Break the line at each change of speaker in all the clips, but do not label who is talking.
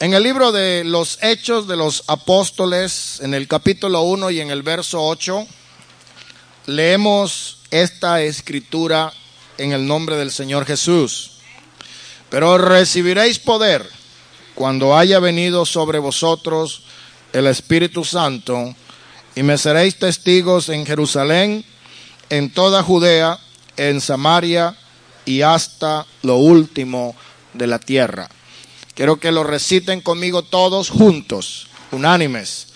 En el libro de los Hechos de los Apóstoles, en el capítulo 1 y en el verso 8, leemos esta escritura en el nombre del Señor Jesús. Pero recibiréis poder cuando haya venido sobre vosotros el Espíritu Santo y me seréis testigos en Jerusalén, en toda Judea, en Samaria y hasta lo último de la tierra. Quiero que lo reciten conmigo todos juntos, unánimes.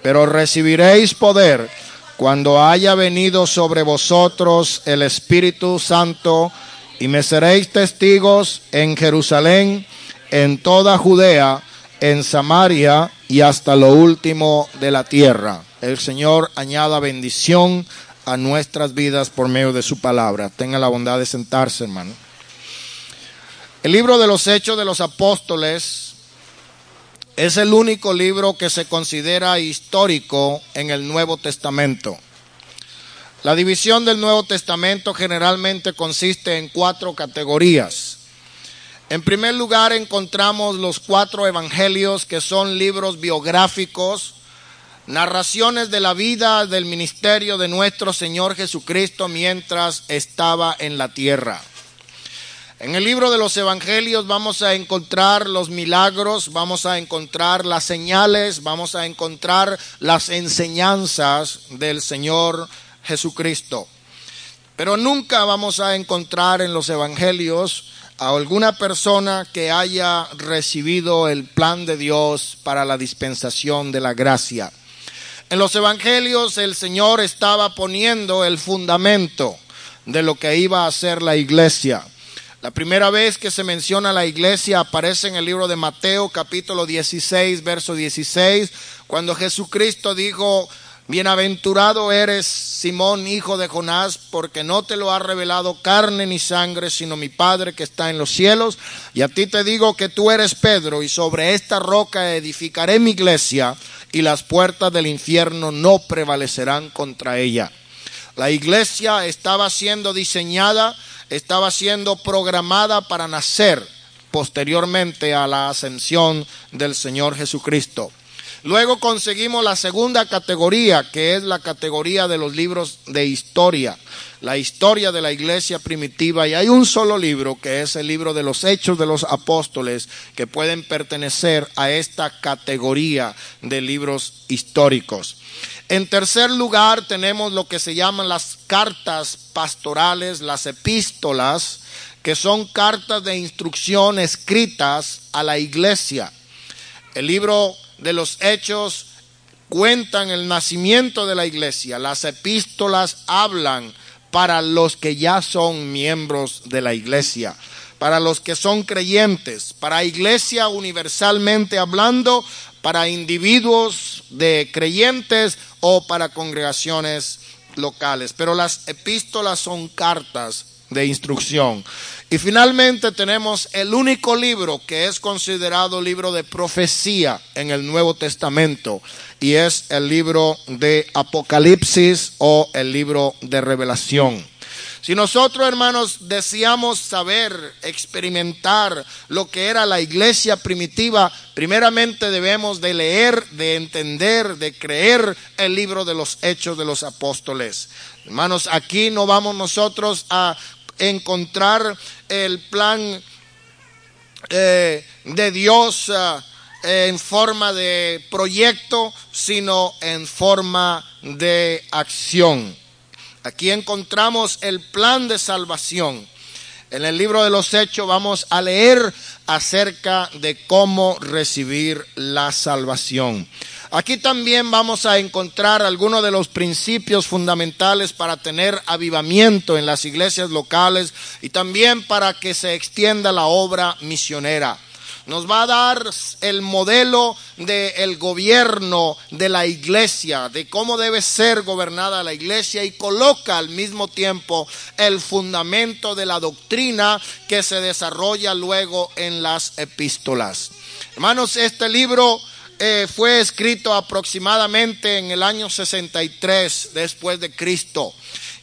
Pero recibiréis poder cuando haya venido sobre vosotros el Espíritu Santo y me seréis testigos en Jerusalén, en toda Judea, en Samaria y hasta lo último de la tierra. El Señor añada bendición a nuestras vidas por medio de su palabra. Tenga la bondad de sentarse, hermano. El libro de los Hechos de los Apóstoles es el único libro que se considera histórico en el Nuevo Testamento. La división del Nuevo Testamento generalmente consiste en cuatro categorías. En primer lugar encontramos los cuatro evangelios que son libros biográficos, narraciones de la vida del ministerio de nuestro Señor Jesucristo mientras estaba en la tierra. En el libro de los Evangelios vamos a encontrar los milagros, vamos a encontrar las señales, vamos a encontrar las enseñanzas del Señor Jesucristo. Pero nunca vamos a encontrar en los Evangelios a alguna persona que haya recibido el plan de Dios para la dispensación de la gracia. En los Evangelios el Señor estaba poniendo el fundamento de lo que iba a ser la iglesia. La primera vez que se menciona la iglesia aparece en el libro de Mateo capítulo 16, verso 16, cuando Jesucristo dijo, Bienaventurado eres Simón, hijo de Jonás, porque no te lo ha revelado carne ni sangre, sino mi Padre que está en los cielos. Y a ti te digo que tú eres Pedro, y sobre esta roca edificaré mi iglesia, y las puertas del infierno no prevalecerán contra ella. La iglesia estaba siendo diseñada estaba siendo programada para nacer posteriormente a la ascensión del Señor Jesucristo. Luego conseguimos la segunda categoría, que es la categoría de los libros de historia, la historia de la iglesia primitiva. Y hay un solo libro, que es el libro de los hechos de los apóstoles, que pueden pertenecer a esta categoría de libros históricos. En tercer lugar tenemos lo que se llaman las cartas pastorales, las epístolas, que son cartas de instrucción escritas a la iglesia. El libro de los hechos cuentan el nacimiento de la iglesia. Las epístolas hablan para los que ya son miembros de la iglesia, para los que son creyentes, para iglesia universalmente hablando, para individuos de creyentes o para congregaciones locales. Pero las epístolas son cartas de instrucción. Y finalmente tenemos el único libro que es considerado libro de profecía en el Nuevo Testamento y es el libro de Apocalipsis o el libro de Revelación. Si nosotros, hermanos, deseamos saber, experimentar lo que era la iglesia primitiva, primeramente debemos de leer, de entender, de creer el libro de los hechos de los apóstoles. Hermanos, aquí no vamos nosotros a encontrar el plan eh, de Dios eh, en forma de proyecto, sino en forma de acción. Aquí encontramos el plan de salvación. En el libro de los Hechos vamos a leer acerca de cómo recibir la salvación. Aquí también vamos a encontrar algunos de los principios fundamentales para tener avivamiento en las iglesias locales y también para que se extienda la obra misionera nos va a dar el modelo del gobierno de la iglesia, de cómo debe ser gobernada la iglesia y coloca al mismo tiempo el fundamento de la doctrina que se desarrolla luego en las epístolas. Hermanos, este libro eh, fue escrito aproximadamente en el año 63 después de Cristo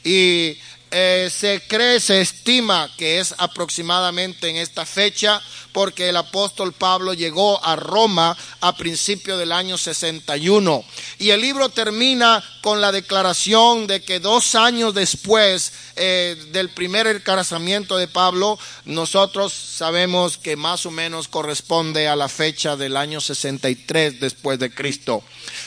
y eh, se cree, se estima que es aproximadamente en esta fecha, porque el apóstol Pablo llegó a Roma a principio del año 61. Y el libro termina con la declaración de que dos años después eh, del primer encarcelamiento de Pablo, nosotros sabemos que más o menos corresponde a la fecha del año 63 después de Cristo.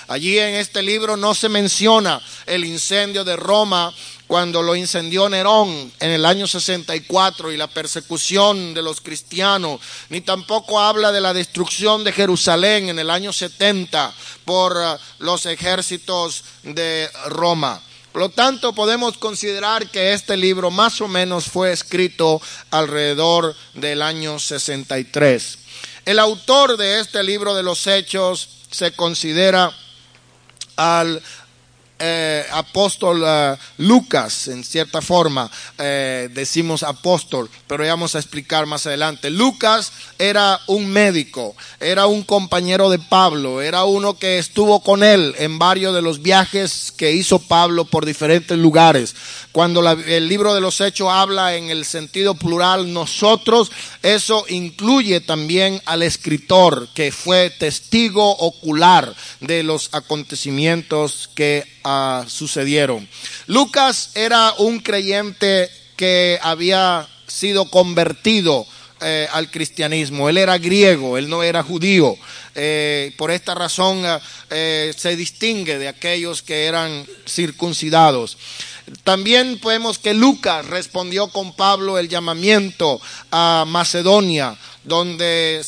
Allí en este libro no se menciona el incendio de Roma cuando lo incendió Nerón en el año 64 y la persecución de los cristianos, ni tampoco habla de la destrucción de Jerusalén en el año 70 por eh, los ejércitos de Roma. Por lo tanto, podemos considerar que este libro más o menos fue escrito alrededor del año 63. El autor de este libro de los Hechos se considera al eh, apóstol eh, Lucas, en cierta forma, eh, decimos apóstol, pero vamos a explicar más adelante. Lucas era un médico, era un compañero de Pablo, era uno que estuvo con él en varios de los viajes que hizo Pablo por diferentes lugares. Cuando el libro de los Hechos habla en el sentido plural nosotros, eso incluye también al escritor que fue testigo ocular de los acontecimientos que Ah, sucedieron. Lucas era un creyente que había sido convertido eh, al cristianismo. Él era griego, él no era judío. Eh, por esta razón eh, se distingue de aquellos que eran circuncidados. También vemos que Lucas respondió con Pablo el llamamiento a Macedonia donde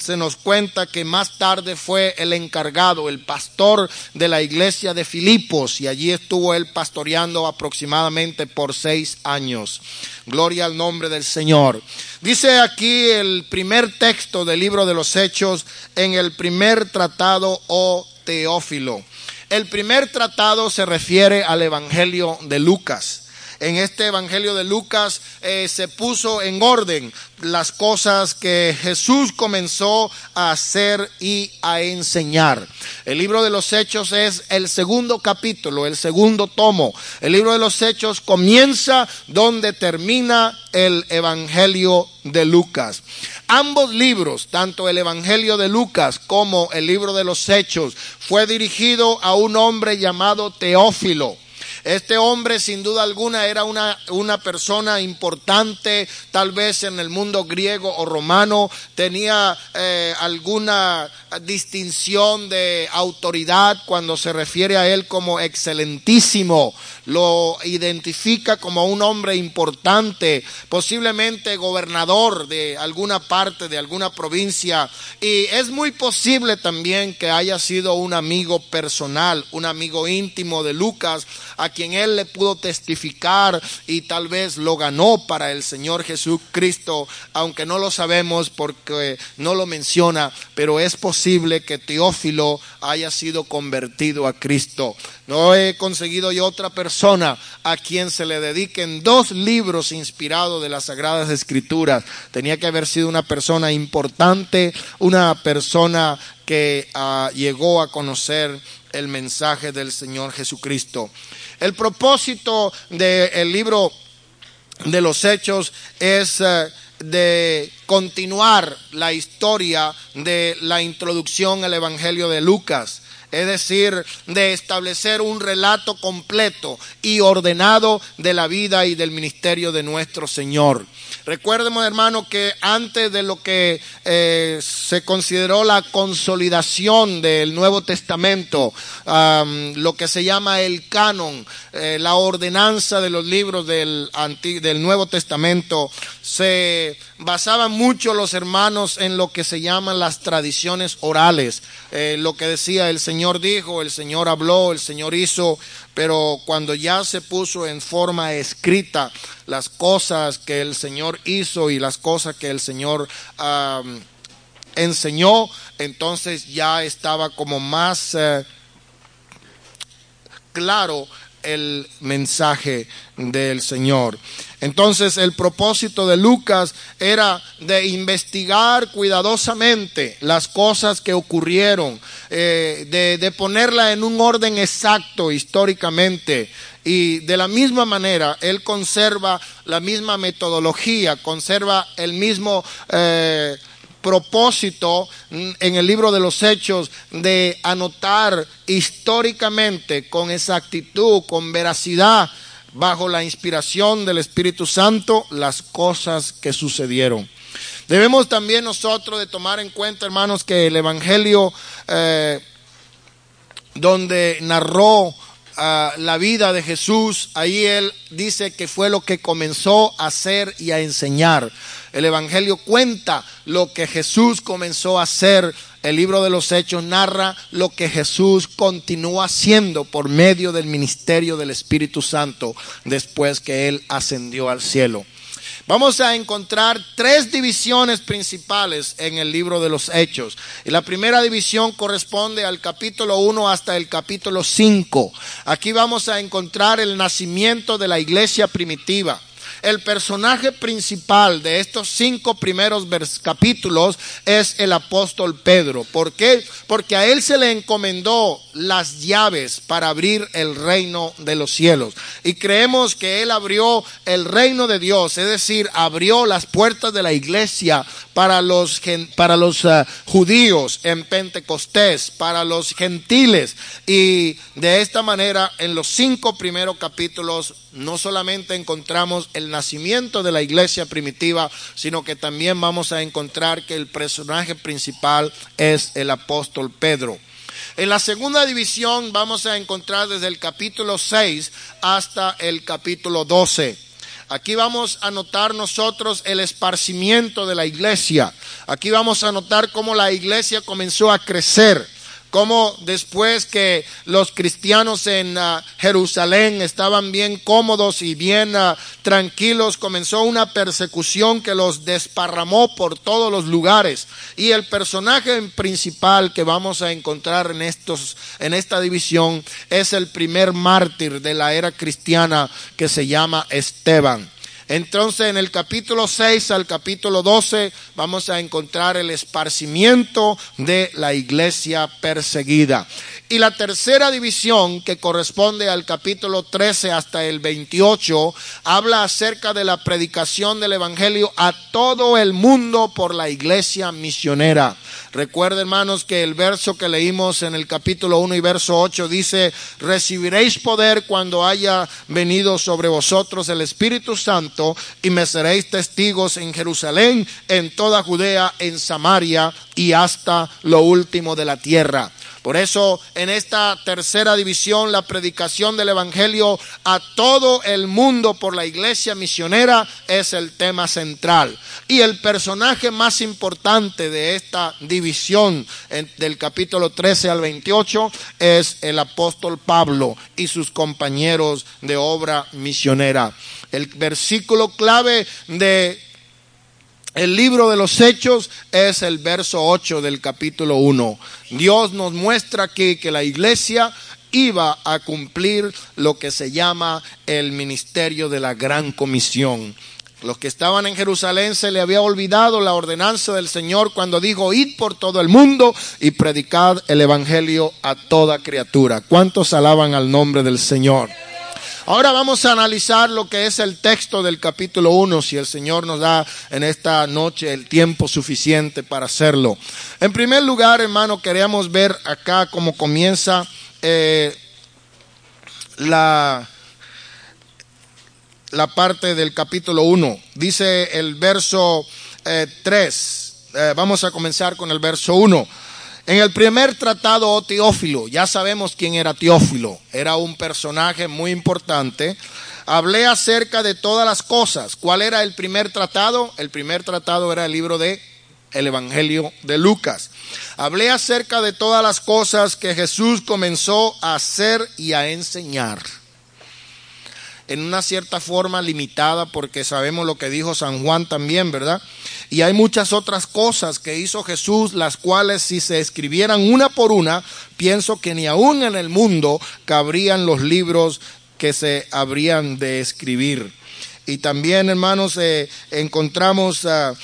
se nos cuenta que más tarde fue el encargado, el pastor de la iglesia de Filipos, y allí estuvo él pastoreando aproximadamente por seis años. Gloria al nombre del Señor. Dice aquí el primer texto del libro de los Hechos en el primer tratado o oh Teófilo. El primer tratado se refiere al Evangelio de Lucas en este Evangelio de Lucas eh, se puso en orden las cosas que Jesús comenzó a hacer y a enseñar. El libro de los Hechos es el segundo capítulo, el segundo tomo. El libro de los Hechos comienza donde termina el Evangelio de Lucas. Ambos libros, tanto el Evangelio de Lucas como el libro de los Hechos, fue dirigido a un hombre llamado Teófilo. Este hombre sin duda alguna era una, una persona importante, tal vez en el mundo griego o romano, tenía eh, alguna distinción de autoridad cuando se refiere a él como excelentísimo, lo identifica como un hombre importante, posiblemente gobernador de alguna parte, de alguna provincia, y es muy posible también que haya sido un amigo personal, un amigo íntimo de Lucas, quien él le pudo testificar y tal vez lo ganó para el Señor Jesucristo, aunque no lo sabemos porque no lo menciona, pero es posible que Teófilo haya sido convertido a Cristo. No he conseguido yo otra persona a quien se le dediquen dos libros inspirados de las Sagradas Escrituras. Tenía que haber sido una persona importante, una persona que ah, llegó a conocer el mensaje del Señor Jesucristo. El propósito del libro de los Hechos es eh, de continuar la historia de la introducción al Evangelio de Lucas es decir, de establecer un relato completo y ordenado de la vida y del ministerio de nuestro Señor. Recuerdemos, hermano, que antes de lo que eh, se consideró la consolidación del Nuevo Testamento, lo que se llama el canon, eh, la ordenanza de los libros del, del Nuevo Testamento, se basaban mucho los hermanos en lo que se llaman las tradiciones orales, eh, lo que decía el Señor dijo, el Señor habló, el Señor hizo, pero cuando ya se puso en forma escrita las cosas que el Señor hizo y las cosas que el Señor enseñó, entonces ya estaba como más eh, claro el mensaje del Señor. Entonces el propósito de Lucas era de investigar cuidadosamente las cosas que ocurrieron, eh, de, de ponerla en un orden exacto históricamente Y de la misma manera, Él conserva la misma metodología, conserva el mismo... Eh, propósito en el libro de los hechos de anotar históricamente con exactitud, con veracidad, bajo la inspiración del Espíritu Santo, las cosas que sucedieron. Debemos también nosotros de tomar en cuenta, hermanos, que el Evangelio eh, donde narró la vida de Jesús, ahí él dice que fue lo que comenzó a hacer y a enseñar. El Evangelio cuenta lo que Jesús comenzó a hacer. El libro de los Hechos narra lo que Jesús continuó haciendo por medio del ministerio del Espíritu Santo después que Él ascendió al cielo. Vamos a encontrar tres divisiones principales en el libro de los Hechos. Y la primera división corresponde al capítulo 1 hasta el capítulo 5. Aquí vamos a encontrar el nacimiento de la iglesia primitiva el personaje principal de estos cinco primeros capítulos es el apóstol Pedro. ¿Por qué? Porque a él se le encomendó las llaves para abrir el reino de los cielos. Y creemos que él abrió el reino de Dios, es decir, abrió las puertas de la iglesia para los, para los eh, judíos en Pentecostés, para los gentiles. Y de esta manera, en los cinco primeros capítulos, no solamente encontramos el nacimiento de la iglesia primitiva, sino que también vamos a encontrar que el personaje principal es el apóstol Pedro. En la segunda división vamos a encontrar desde el capítulo 6 hasta el capítulo 12. Aquí vamos a notar nosotros el esparcimiento de la iglesia. Aquí vamos a notar cómo la iglesia comenzó a crecer cómo después que los cristianos en ah, Jerusalén estaban bien cómodos y bien ah, tranquilos, comenzó una persecución que los desparramó por todos los lugares. Y el personaje principal que vamos a encontrar en, estos, en esta división es el primer mártir de la era cristiana que se llama Esteban. Entonces en el capítulo 6 al capítulo 12 vamos a encontrar el esparcimiento de la iglesia perseguida. Y la tercera división, que corresponde al capítulo 13 hasta el 28, habla acerca de la predicación del Evangelio a todo el mundo por la iglesia misionera. Recuerden, hermanos, que el verso que leímos en el capítulo 1 y verso 8 dice, recibiréis poder cuando haya venido sobre vosotros el Espíritu Santo y me seréis testigos en Jerusalén, en toda Judea, en Samaria y hasta lo último de la tierra. Por eso en esta tercera división la predicación del Evangelio a todo el mundo por la iglesia misionera es el tema central. Y el personaje más importante de esta división del capítulo 13 al 28 es el apóstol Pablo y sus compañeros de obra misionera. El versículo clave de el libro de los Hechos es el verso 8 del capítulo 1. Dios nos muestra aquí que la iglesia iba a cumplir lo que se llama el ministerio de la gran comisión. Los que estaban en Jerusalén se le había olvidado la ordenanza del Señor cuando dijo, id por todo el mundo y predicad el Evangelio a toda criatura. ¿Cuántos alaban al nombre del Señor? Ahora vamos a analizar lo que es el texto del capítulo 1, si el Señor nos da en esta noche el tiempo suficiente para hacerlo. En primer lugar, hermano, queríamos ver acá cómo comienza eh, la, la parte del capítulo 1. Dice el verso 3. Eh, eh, vamos a comenzar con el verso 1. En el primer tratado, oh Teófilo, ya sabemos quién era Teófilo, era un personaje muy importante. Hablé acerca de todas las cosas. ¿Cuál era el primer tratado? El primer tratado era el libro de el Evangelio de Lucas. Hablé acerca de todas las cosas que Jesús comenzó a hacer y a enseñar en una cierta forma limitada, porque sabemos lo que dijo San Juan también, ¿verdad? Y hay muchas otras cosas que hizo Jesús, las cuales si se escribieran una por una, pienso que ni aún en el mundo cabrían los libros que se habrían de escribir. Y también, hermanos, eh, encontramos ah,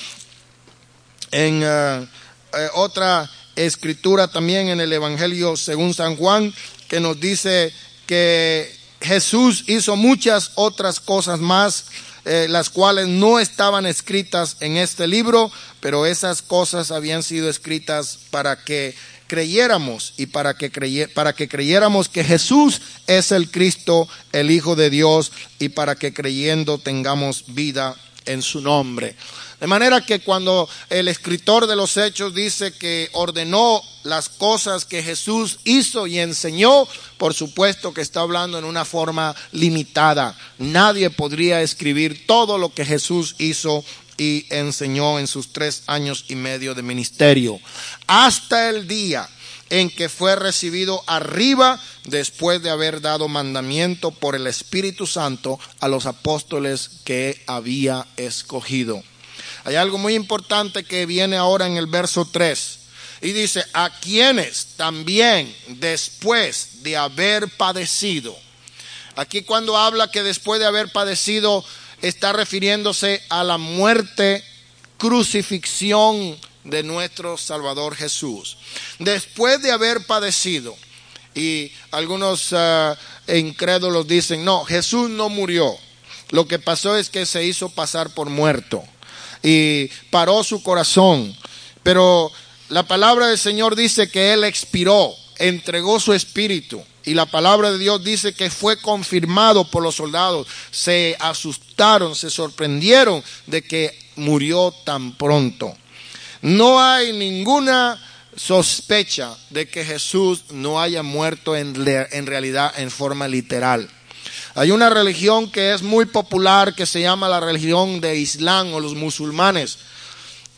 en ah, eh, otra escritura también en el Evangelio según San Juan, que nos dice que Jesús hizo muchas otras cosas más, eh, las cuales no estaban escritas en este libro, pero esas cosas habían sido escritas para que creyéramos y para que, para que creyéramos que Jesús es el Cristo, el Hijo de Dios, y para que creyendo tengamos vida en su nombre. De manera que cuando el escritor de los hechos dice que ordenó las cosas que Jesús hizo y enseñó, por supuesto que está hablando en una forma limitada. Nadie podría escribir todo lo que Jesús hizo y enseñó en sus tres años y medio de ministerio. Hasta el día en que fue recibido arriba después de haber dado mandamiento por el Espíritu Santo a los apóstoles que había escogido. Hay algo muy importante que viene ahora en el verso 3. Y dice, a quienes también después de haber padecido. Aquí cuando habla que después de haber padecido está refiriéndose a la muerte, crucifixión de nuestro Salvador Jesús. Después de haber padecido, y algunos uh, incrédulos dicen, no, Jesús no murió. Lo que pasó es que se hizo pasar por muerto y paró su corazón. Pero la palabra del Señor dice que Él expiró, entregó su espíritu. Y la palabra de Dios dice que fue confirmado por los soldados. Se asustaron, se sorprendieron de que murió tan pronto. No hay ninguna sospecha de que Jesús no haya muerto en, en realidad en forma literal. Hay una religión que es muy popular que se llama la religión de Islam o los musulmanes.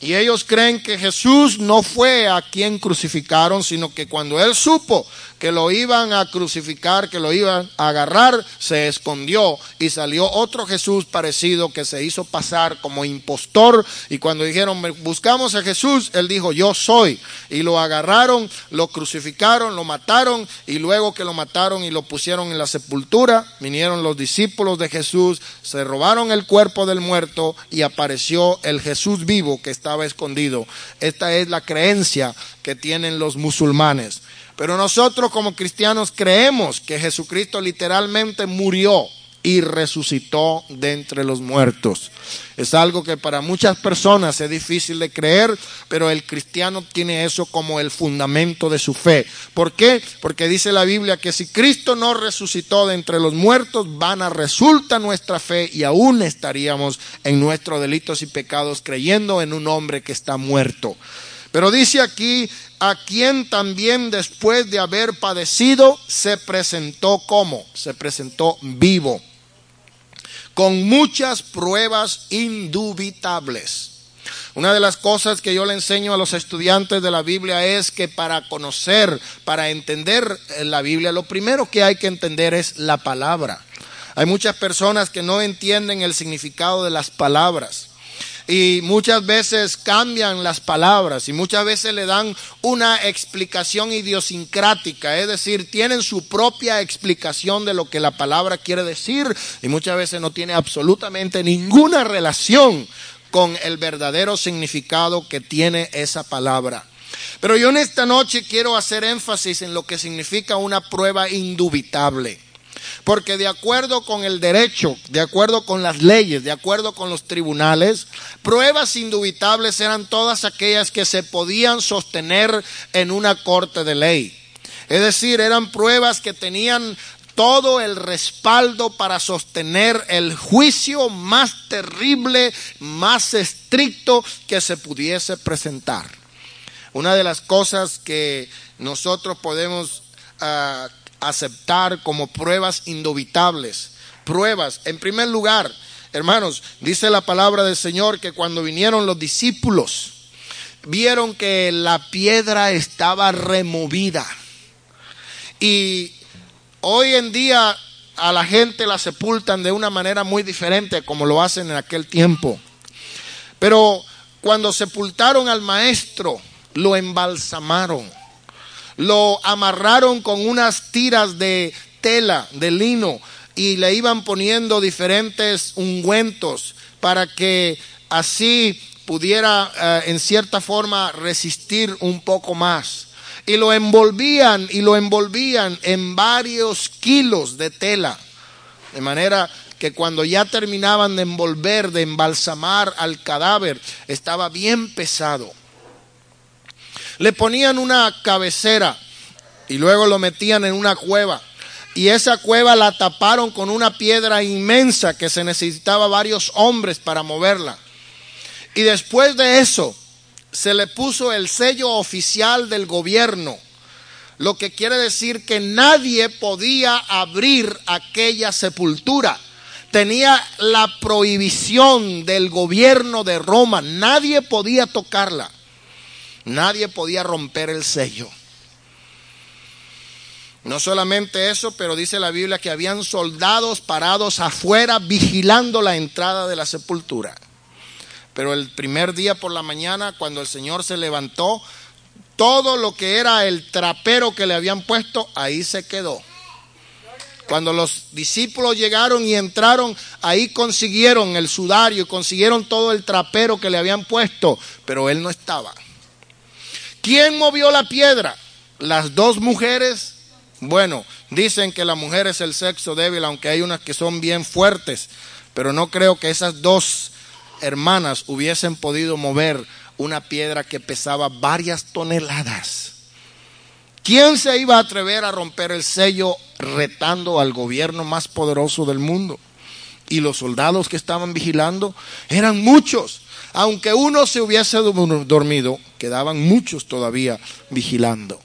Y ellos creen que Jesús no fue a quien crucificaron, sino que cuando él supo que lo iban a crucificar, que lo iban a agarrar, se escondió y salió otro Jesús parecido que se hizo pasar como impostor. Y cuando dijeron, buscamos a Jesús, él dijo, yo soy. Y lo agarraron, lo crucificaron, lo mataron y luego que lo mataron y lo pusieron en la sepultura, vinieron los discípulos de Jesús, se robaron el cuerpo del muerto y apareció el Jesús vivo que estaba escondido. Esta es la creencia que tienen los musulmanes. Pero nosotros como cristianos creemos que Jesucristo literalmente murió y resucitó de entre los muertos. Es algo que para muchas personas es difícil de creer, pero el cristiano tiene eso como el fundamento de su fe. ¿Por qué? Porque dice la Biblia que si Cristo no resucitó de entre los muertos, vana resulta nuestra fe y aún estaríamos en nuestros delitos y pecados creyendo en un hombre que está muerto. Pero dice aquí, a quien también después de haber padecido se presentó como, se presentó vivo, con muchas pruebas indubitables. Una de las cosas que yo le enseño a los estudiantes de la Biblia es que para conocer, para entender la Biblia, lo primero que hay que entender es la palabra. Hay muchas personas que no entienden el significado de las palabras y muchas veces cambian las palabras y muchas veces le dan una explicación idiosincrática, es decir, tienen su propia explicación de lo que la palabra quiere decir y muchas veces no tiene absolutamente ninguna relación con el verdadero significado que tiene esa palabra. Pero yo en esta noche quiero hacer énfasis en lo que significa una prueba indubitable. Porque de acuerdo con el derecho, de acuerdo con las leyes, de acuerdo con los tribunales, pruebas indubitables eran todas aquellas que se podían sostener en una corte de ley. Es decir, eran pruebas que tenían todo el respaldo para sostener el juicio más terrible, más estricto que se pudiese presentar. Una de las cosas que nosotros podemos uh, aceptar como pruebas indubitables. Pruebas, en primer lugar, hermanos, dice la palabra del Señor que cuando vinieron los discípulos, vieron que la piedra estaba removida. Y hoy en día a la gente la sepultan de una manera muy diferente como lo hacen en aquel tiempo. Pero cuando sepultaron al maestro, lo embalsamaron lo amarraron con unas tiras de tela, de lino, y le iban poniendo diferentes ungüentos para que así pudiera eh, en cierta forma resistir un poco más. Y lo envolvían y lo envolvían en varios kilos de tela De manera que cuando ya terminaban de envolver, de embalsamar al cadáver, estaba bien pesado. Le ponían una cabecera y luego lo metían en una cueva. Y esa cueva la taparon con una piedra inmensa que se necesitaba varios hombres para moverla. Y después de eso se le puso el sello oficial del gobierno, lo que quiere decir que nadie podía abrir aquella sepultura. Tenía la prohibición del gobierno de Roma, nadie podía tocarla, nadie podía romper el sello. No solamente eso, pero dice la Biblia que habían soldados parados afuera vigilando la entrada de la sepultura. Pero el primer día por la mañana, cuando el Señor se levantó, todo lo que era el trapero que le habían puesto, ahí se quedó. Cuando los discípulos llegaron y entraron, ahí consiguieron el sudario, consiguieron todo el trapero que le habían puesto, pero él no estaba. ¿Quién movió la piedra? Las dos mujeres bueno, dicen que la mujer es el sexo débil, aunque hay unas que son bien fuertes, pero no creo que esas dos hermanas hubiesen podido mover una piedra que pesaba varias toneladas. ¿Quién se iba a atrever a romper el sello retando al gobierno más poderoso del mundo? Y los soldados que estaban vigilando eran muchos. Aunque uno se hubiese dormido, quedaban muchos todavía vigilando.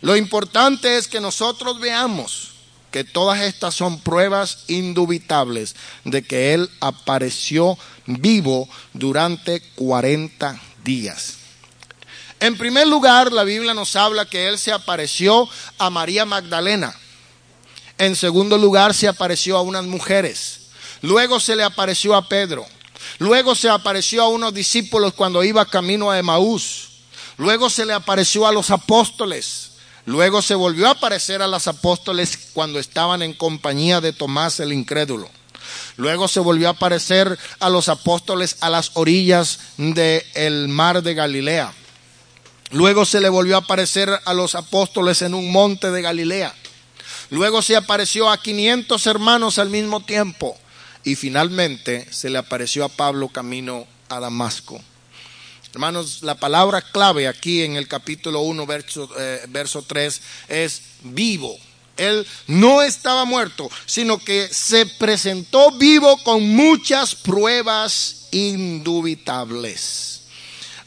Lo importante es que nosotros veamos que todas estas son pruebas indubitables de que Él apareció vivo durante 40 días. En primer lugar, la Biblia nos habla que Él se apareció a María Magdalena. En segundo lugar, se apareció a unas mujeres. Luego se le apareció a Pedro. Luego se apareció a unos discípulos cuando iba camino a Emaús. Luego se le apareció a los apóstoles. Luego se volvió a aparecer a los apóstoles cuando estaban en compañía de Tomás el incrédulo. Luego se volvió a aparecer a los apóstoles a las orillas del mar de Galilea. Luego se le volvió a aparecer a los apóstoles en un monte de Galilea. Luego se apareció a 500 hermanos al mismo tiempo. Y finalmente se le apareció a Pablo camino a Damasco. Hermanos, la palabra clave aquí en el capítulo 1, verso, eh, verso 3 es vivo. Él no estaba muerto, sino que se presentó vivo con muchas pruebas indubitables.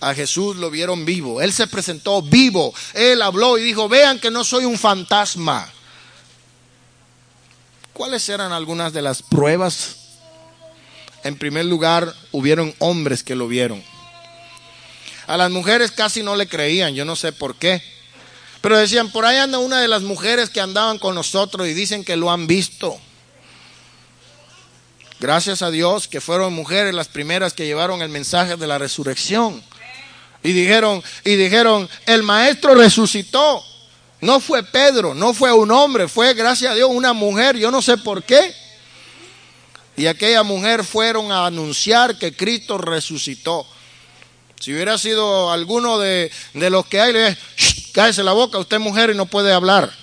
A Jesús lo vieron vivo, Él se presentó vivo, Él habló y dijo, vean que no soy un fantasma. ¿Cuáles eran algunas de las pruebas? En primer lugar, hubieron hombres que lo vieron. A las mujeres casi no le creían, yo no sé por qué. Pero decían, por ahí anda una de las mujeres que andaban con nosotros y dicen que lo han visto. Gracias a Dios que fueron mujeres las primeras que llevaron el mensaje de la resurrección. Y dijeron, y dijeron, el maestro resucitó. No fue Pedro, no fue un hombre, fue gracias a Dios una mujer, yo no sé por qué. Y aquella mujer fueron a anunciar que Cristo resucitó. Si hubiera sido alguno de, los que hay, le cállese la boca, usted mujer y no puede hablar.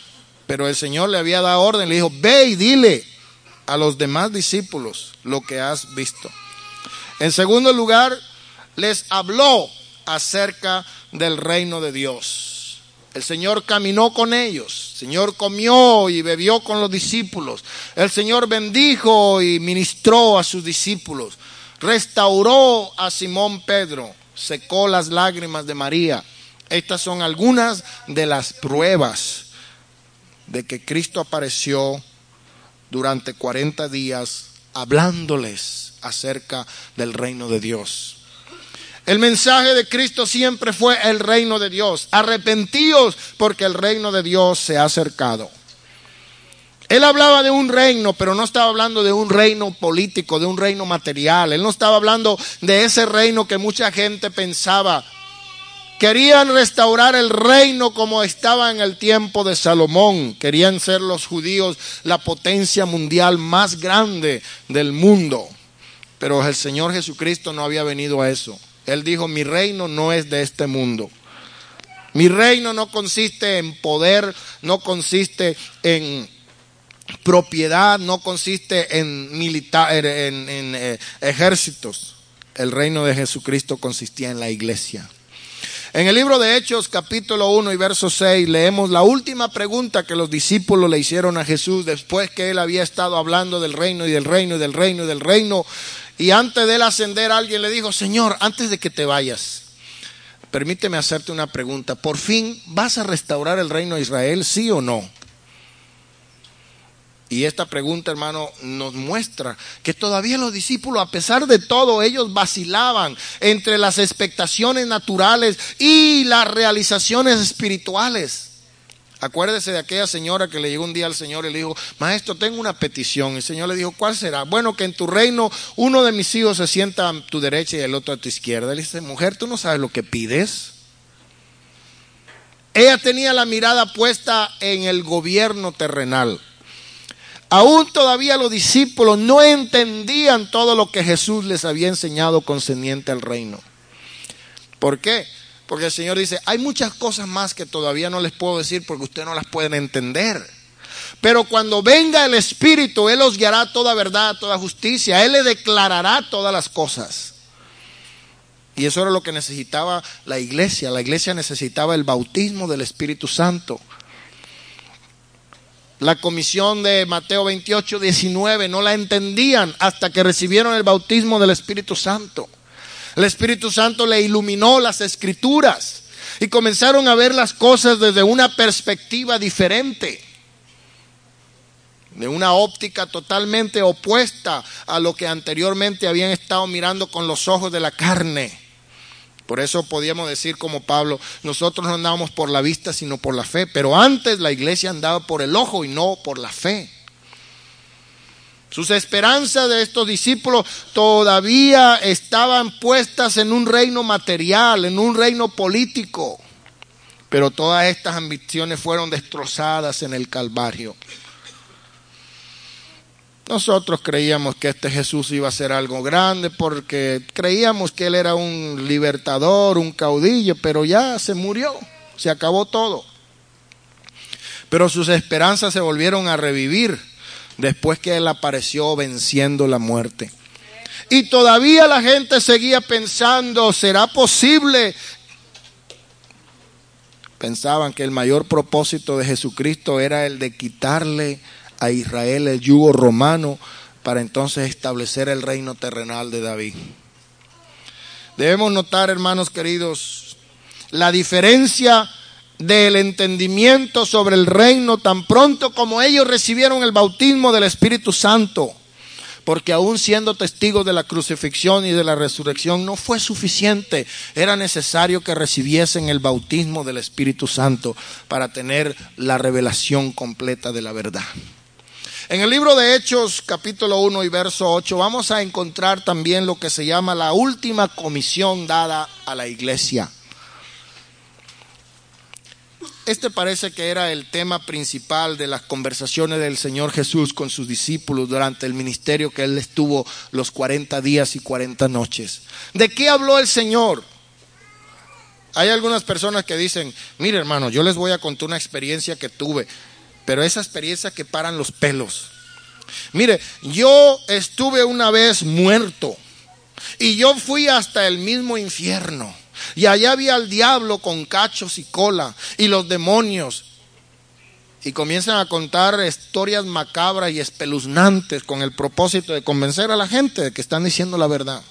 Pero el Señor le había dado orden, le dijo, ve y dile a los demás discípulos lo que has visto. En segundo lugar, les habló acerca del reino de Dios. El Señor caminó con ellos, el Señor comió y bebió con los discípulos, el Señor bendijo y ministró a sus discípulos, restauró a Simón Pedro, secó las lágrimas de María. Estas son algunas de las pruebas de que Cristo apareció durante 40 días hablándoles acerca del reino de Dios. El mensaje de Cristo siempre fue el reino de Dios. Arrepentíos porque el reino de Dios se ha acercado. Él hablaba de un reino, pero no estaba hablando de un reino político, de un reino material. Él no estaba hablando de ese reino que mucha gente pensaba. Querían restaurar el reino como estaba en el tiempo de Salomón. Querían ser los judíos la potencia mundial más grande del mundo. Pero el Señor Jesucristo no había venido a eso. Él dijo, mi reino no es de este mundo. Mi reino no consiste en poder, no consiste en propiedad, no consiste en, militar, en, eh, ejércitos. El reino de Jesucristo consistía en la iglesia. En el libro de Hechos capítulo 1 y verso 6 leemos la última pregunta que los discípulos le hicieron a Jesús después que él había estado hablando del reino y del reino y del reino y del reino. Y antes de él ascender alguien le dijo, Señor, antes de que te vayas, permíteme hacerte una pregunta. ¿Por fin vas a restaurar el reino de Israel, sí o no? Y esta pregunta, hermano, nos muestra que todavía los discípulos, a pesar de todo, ellos vacilaban entre las expectaciones naturales y las realizaciones espirituales. Acuérdese de aquella señora que le llegó un día al Señor y le dijo, maestro, tengo una petición. El Señor le dijo, ¿cuál será? Bueno, que en tu reino uno de mis hijos se sienta a tu derecha y el otro a tu izquierda. Le dice, mujer, tú no sabes lo que pides. Ella tenía la mirada puesta en el gobierno terrenal. Aún todavía los discípulos no entendían todo lo que Jesús les había enseñado concerniente al reino. ¿Por qué? Porque el Señor dice, hay muchas cosas más que todavía no les puedo decir porque ustedes no las pueden entender. Pero cuando venga el Espíritu, Él os guiará toda verdad, toda justicia. Él le declarará todas las cosas. Y eso era lo que necesitaba la iglesia. La iglesia necesitaba el bautismo del Espíritu Santo. La comisión de Mateo 28, 19 no la entendían hasta que recibieron el bautismo del Espíritu Santo. El Espíritu Santo le iluminó las escrituras y comenzaron a ver las cosas desde una perspectiva diferente, de una óptica totalmente opuesta a lo que anteriormente habían estado mirando con los ojos de la carne. Por eso podíamos decir como Pablo, nosotros no andábamos por la vista sino por la fe, pero antes la iglesia andaba por el ojo y no por la fe. Sus esperanzas de estos discípulos todavía estaban puestas en un reino material, en un reino político, pero todas estas ambiciones fueron destrozadas en el Calvario. Nosotros creíamos que este Jesús iba a ser algo grande porque creíamos que él era un libertador, un caudillo, pero ya se murió, se acabó todo. Pero sus esperanzas se volvieron a revivir después que él apareció venciendo la muerte. Y todavía la gente seguía pensando, ¿será posible? Pensaban que el mayor propósito de Jesucristo era el de quitarle a Israel el yugo romano para entonces establecer el reino terrenal de David. Debemos notar, hermanos queridos, la diferencia del entendimiento sobre el reino tan pronto como ellos recibieron el bautismo del Espíritu Santo. Porque aún siendo testigos de la crucifixión y de la resurrección no fue suficiente. Era necesario que recibiesen el bautismo del Espíritu Santo para tener la revelación completa de la verdad. En el libro de Hechos capítulo 1 y verso 8 vamos a encontrar también lo que se llama la última comisión dada a la iglesia. Este parece que era el tema principal de las conversaciones del Señor Jesús con sus discípulos durante el ministerio que él estuvo los 40 días y 40 noches. ¿De qué habló el Señor? Hay algunas personas que dicen, mire hermano, yo les voy a contar una experiencia que tuve pero esa experiencia que paran los pelos. Mire, yo estuve una vez muerto y yo fui hasta el mismo infierno. Y allá había al diablo con cachos y cola y los demonios. Y comienzan a contar historias macabras y espeluznantes con el propósito de convencer a la gente de que están diciendo la verdad.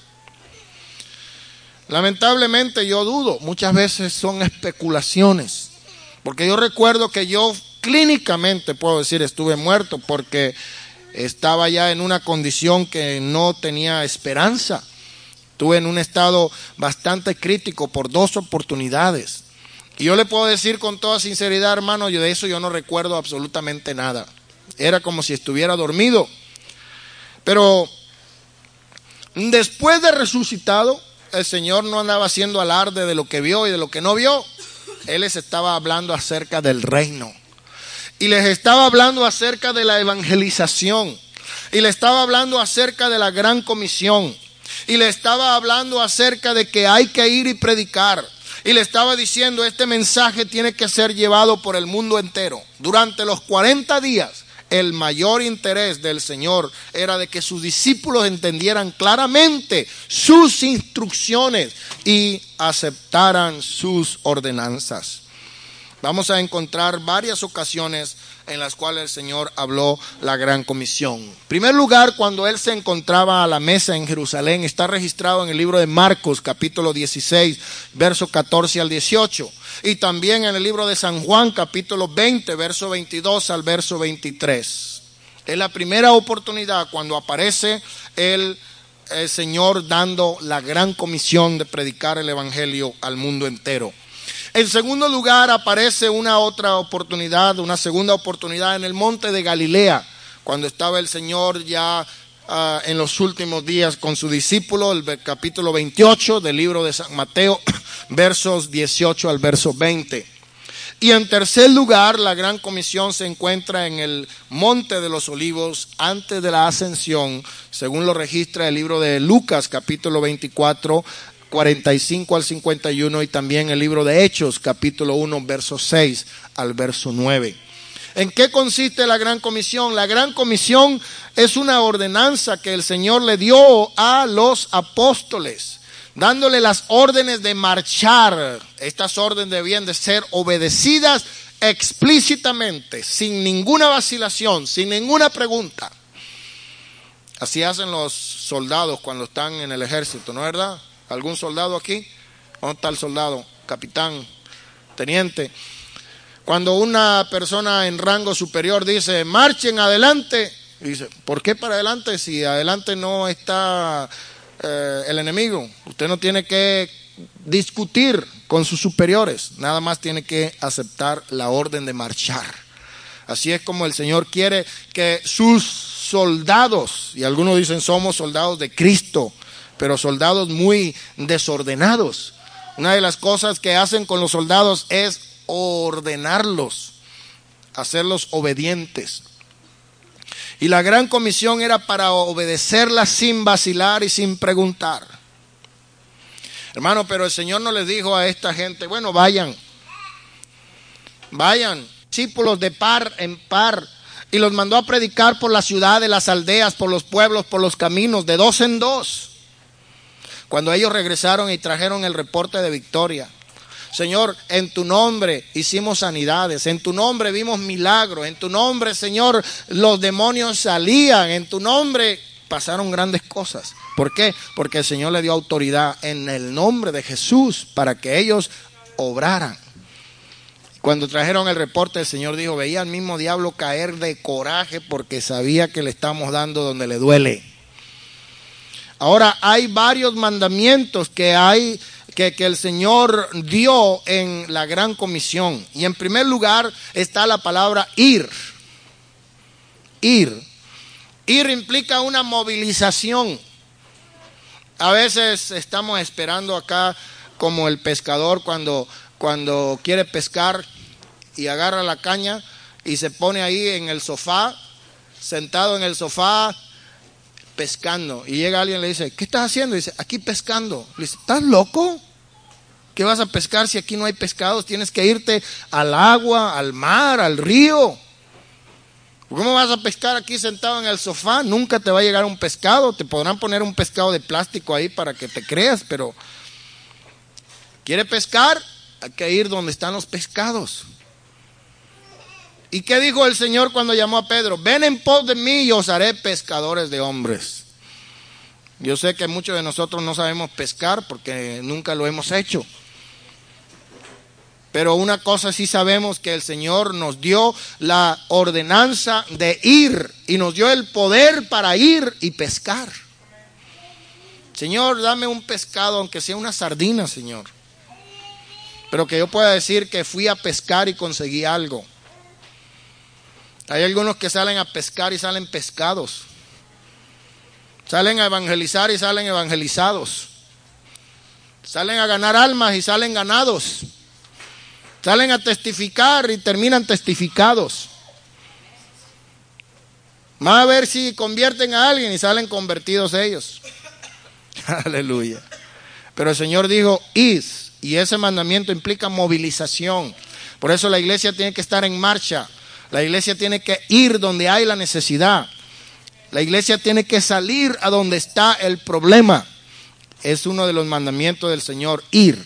Lamentablemente yo dudo, muchas veces son especulaciones. Porque yo recuerdo que yo clínicamente puedo decir estuve muerto porque estaba ya en una condición que no tenía esperanza. Estuve en un estado bastante crítico por dos oportunidades. Y yo le puedo decir con toda sinceridad, hermano, yo de eso yo no recuerdo absolutamente nada. Era como si estuviera dormido. Pero después de resucitado, el Señor no andaba haciendo alarde de lo que vio y de lo que no vio. Él les estaba hablando acerca del reino y les estaba hablando acerca de la evangelización y le estaba hablando acerca de la gran comisión y le estaba hablando acerca de que hay que ir y predicar y le estaba diciendo este mensaje tiene que ser llevado por el mundo entero. Durante los 40 días el mayor interés del Señor era de que sus discípulos entendieran claramente sus instrucciones y aceptaran sus ordenanzas. Vamos a encontrar varias ocasiones en las cuales el Señor habló la gran comisión. En primer lugar, cuando Él se encontraba a la mesa en Jerusalén, está registrado en el libro de Marcos, capítulo 16, verso 14 al 18, y también en el libro de San Juan, capítulo 20, verso 22 al verso 23. Es la primera oportunidad cuando aparece el, el Señor dando la gran comisión de predicar el Evangelio al mundo entero. En segundo lugar, aparece una otra oportunidad, una segunda oportunidad en el monte de Galilea, cuando estaba el Señor ya uh, en los últimos días con su discípulo, el capítulo 28 del libro de San Mateo, versos 18 al verso 20. Y en tercer lugar, la gran comisión se encuentra en el Monte de los Olivos antes de la ascensión, según lo registra el libro de Lucas capítulo 24, 45 al 51 y también el libro de Hechos, capítulo 1, verso 6 al verso 9. ¿En qué consiste la gran comisión? La gran comisión es una ordenanza que el Señor le dio a los apóstoles, dándole las órdenes de marchar. Estas órdenes debían de ser obedecidas explícitamente, sin ninguna vacilación, sin ninguna pregunta. Así hacen los soldados cuando están en el ejército, ¿no es verdad? ¿Algún soldado aquí? ¿Dónde está el soldado? Capitán, teniente. Cuando una persona en rango superior dice, marchen adelante, dice, ¿por qué para adelante si adelante no está eh, el enemigo? Usted no tiene que discutir con sus superiores, nada más tiene que aceptar la orden de marchar. Así es como el Señor quiere que sus soldados, y algunos dicen somos soldados de Cristo, pero soldados muy desordenados. Una de las cosas que hacen con los soldados es ordenarlos, hacerlos obedientes. Y la gran comisión era para obedecerla sin vacilar y sin preguntar. Hermano, pero el Señor no les dijo a esta gente, bueno, vayan, vayan, discípulos de par en par, y los mandó a predicar por la ciudad, de las aldeas, por los pueblos, por los caminos, de dos en dos. Cuando ellos regresaron y trajeron el reporte de victoria. Señor, en tu nombre hicimos sanidades, en tu nombre vimos milagros, en tu nombre, Señor, los demonios salían, en tu nombre pasaron grandes cosas. ¿Por qué? Porque el Señor le dio autoridad en el nombre de Jesús para que ellos obraran. Cuando trajeron el reporte, el Señor dijo, veía al mismo diablo caer de coraje porque sabía que le estamos dando donde le duele. Ahora hay varios mandamientos que hay que, que, el Señor dio en la gran comisión. Y en primer lugar está la palabra ir. Ir. Ir implica una movilización. A veces estamos esperando acá como el pescador cuando, cuando quiere pescar y agarra la caña y se pone ahí en el sofá, sentado en el sofá, pescando. Y llega alguien y le dice, ¿qué estás haciendo? dice, aquí pescando. Le dice, ¿estás loco? ¿Qué vas a pescar si aquí no hay pescados? Tienes que irte al agua, al mar, al río. ¿Cómo vas a pescar aquí sentado en el sofá? Nunca te va a llegar un pescado. Te podrán poner un pescado de plástico ahí para que te creas, pero ¿quiere pescar? Hay que ir donde están los pescados. ¿Y qué dijo el Señor cuando llamó a Pedro? Ven en pos de mí y os haré pescadores de hombres. Yo sé que muchos de nosotros no sabemos pescar porque nunca lo hemos hecho. Pero una cosa sí sabemos que el Señor nos dio la ordenanza de ir y nos dio el poder para ir y pescar. Señor, dame un pescado, aunque sea una sardina, Señor. Pero que yo pueda decir que fui a pescar y conseguí algo. Hay algunos que salen a pescar y salen pescados. Salen a evangelizar y salen evangelizados. Salen a ganar almas y salen ganados. Salen a testificar y terminan testificados. Más a ver si convierten a alguien y salen convertidos ellos. Aleluya. Pero el Señor dijo, is, y ese mandamiento implica movilización. Por eso la iglesia tiene que estar en marcha La iglesia tiene que ir donde hay la necesidad. La iglesia tiene que salir a donde está el problema. Es uno de los mandamientos del Señor, ir.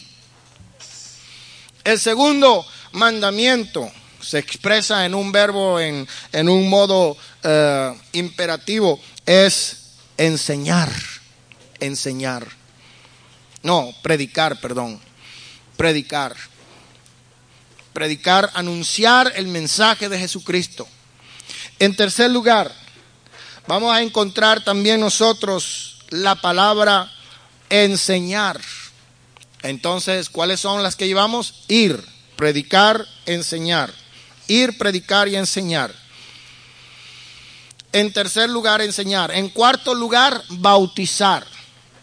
El segundo mandamiento se expresa en un verbo, en, un modo eh, imperativo, es enseñar, enseñar. No, predicar, perdón, predicar. Predicar, anunciar el mensaje de Jesucristo. En tercer lugar, vamos a encontrar también nosotros la palabra enseñar. Entonces, ¿cuáles son las que llevamos? Ir, predicar, enseñar. Ir, predicar y enseñar. En tercer lugar, enseñar. En cuarto lugar, bautizar.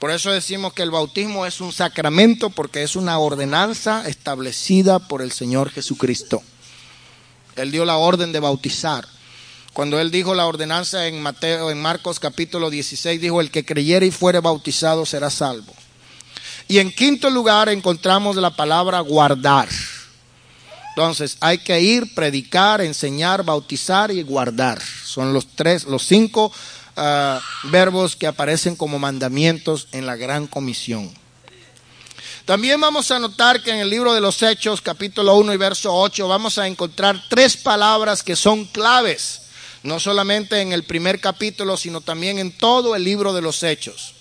Por eso decimos que el bautismo es un sacramento porque es una ordenanza establecida por el Señor Jesucristo. Él dio la orden de bautizar. Cuando él dijo la ordenanza en Mateo en Marcos capítulo 16 dijo el que creyere y fuere bautizado será salvo. Y en quinto lugar encontramos la palabra guardar. Entonces, hay que ir, predicar, enseñar, bautizar y guardar. Son los tres, los cinco Verbos que aparecen como mandamientos en la gran comisión. También vamos a notar que en el libro de los Hechos, capítulo 1 y verso 8, vamos a encontrar tres palabras que son claves, no solamente en el primer capítulo, sino también en todo el libro de los Hechos.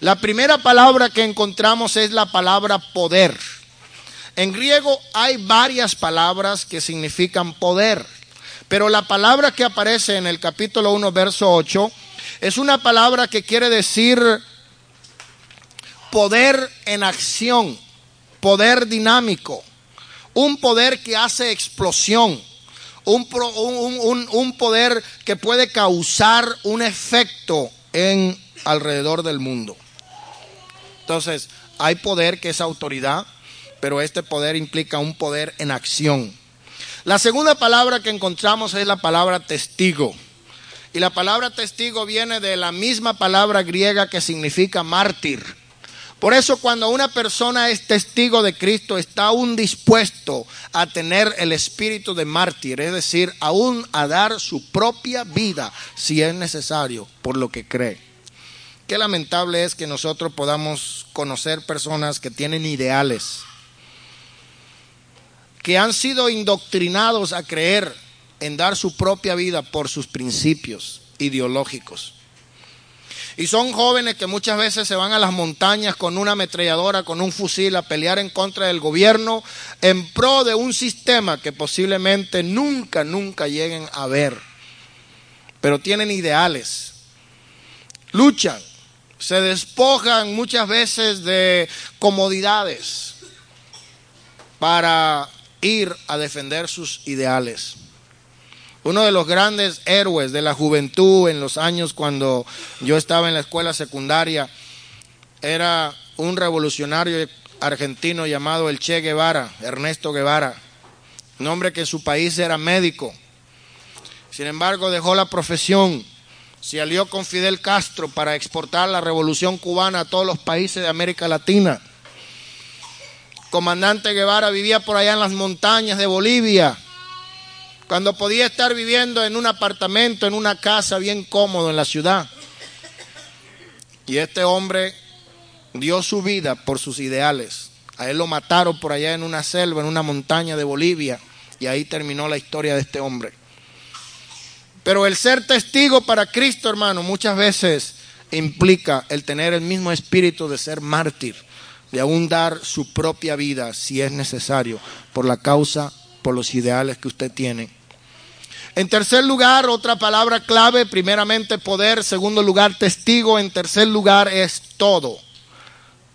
La primera palabra que encontramos es la palabra poder. En griego hay varias palabras que significan poder. Pero la palabra que aparece en el capítulo 1, verso 8, es una palabra que quiere decir poder en acción, poder dinámico, un poder que hace explosión, un, un, poder que puede causar un efecto en alrededor del mundo. Entonces, hay poder que es autoridad, pero este poder implica un poder en acción. La segunda palabra que encontramos es la palabra testigo. Y la palabra testigo viene de la misma palabra griega que significa mártir. Por eso cuando una persona es testigo de Cristo está aún dispuesto a tener el espíritu de mártir, es decir, aún a dar su propia vida si es necesario por lo que cree. Qué lamentable es que nosotros podamos conocer personas que tienen ideales, que han sido indoctrinados a creer en dar su propia vida por sus principios ideológicos. Y son jóvenes que muchas veces se van a las montañas con una ametralladora, con un fusil, a pelear en contra del gobierno en pro de un sistema que posiblemente nunca, nunca lleguen a ver. Pero tienen ideales. Luchan, se despojan muchas veces de comodidades para ir a defender sus ideales. Uno de los grandes héroes de la juventud en los años cuando yo estaba en la escuela secundaria era un revolucionario argentino llamado el Che Guevara, Ernesto Guevara, un hombre que en su país era médico. Sin embargo, dejó la profesión, se alió con Fidel Castro para exportar la revolución cubana a todos los países de América Latina comandante Guevara vivía por allá en las montañas de Bolivia, cuando podía estar viviendo en un apartamento, en una casa bien cómodo en la ciudad. Y este hombre dio su vida por sus ideales. A él lo mataron por allá en una selva, en una montaña de Bolivia, y ahí terminó la historia de este hombre. Pero el ser testigo para Cristo, hermano, muchas veces implica el tener el mismo espíritu de ser mártir de aún dar su propia vida si es necesario por la causa, por los ideales que usted tiene. En tercer lugar, otra palabra clave, primeramente poder, segundo lugar testigo, en tercer lugar es todo,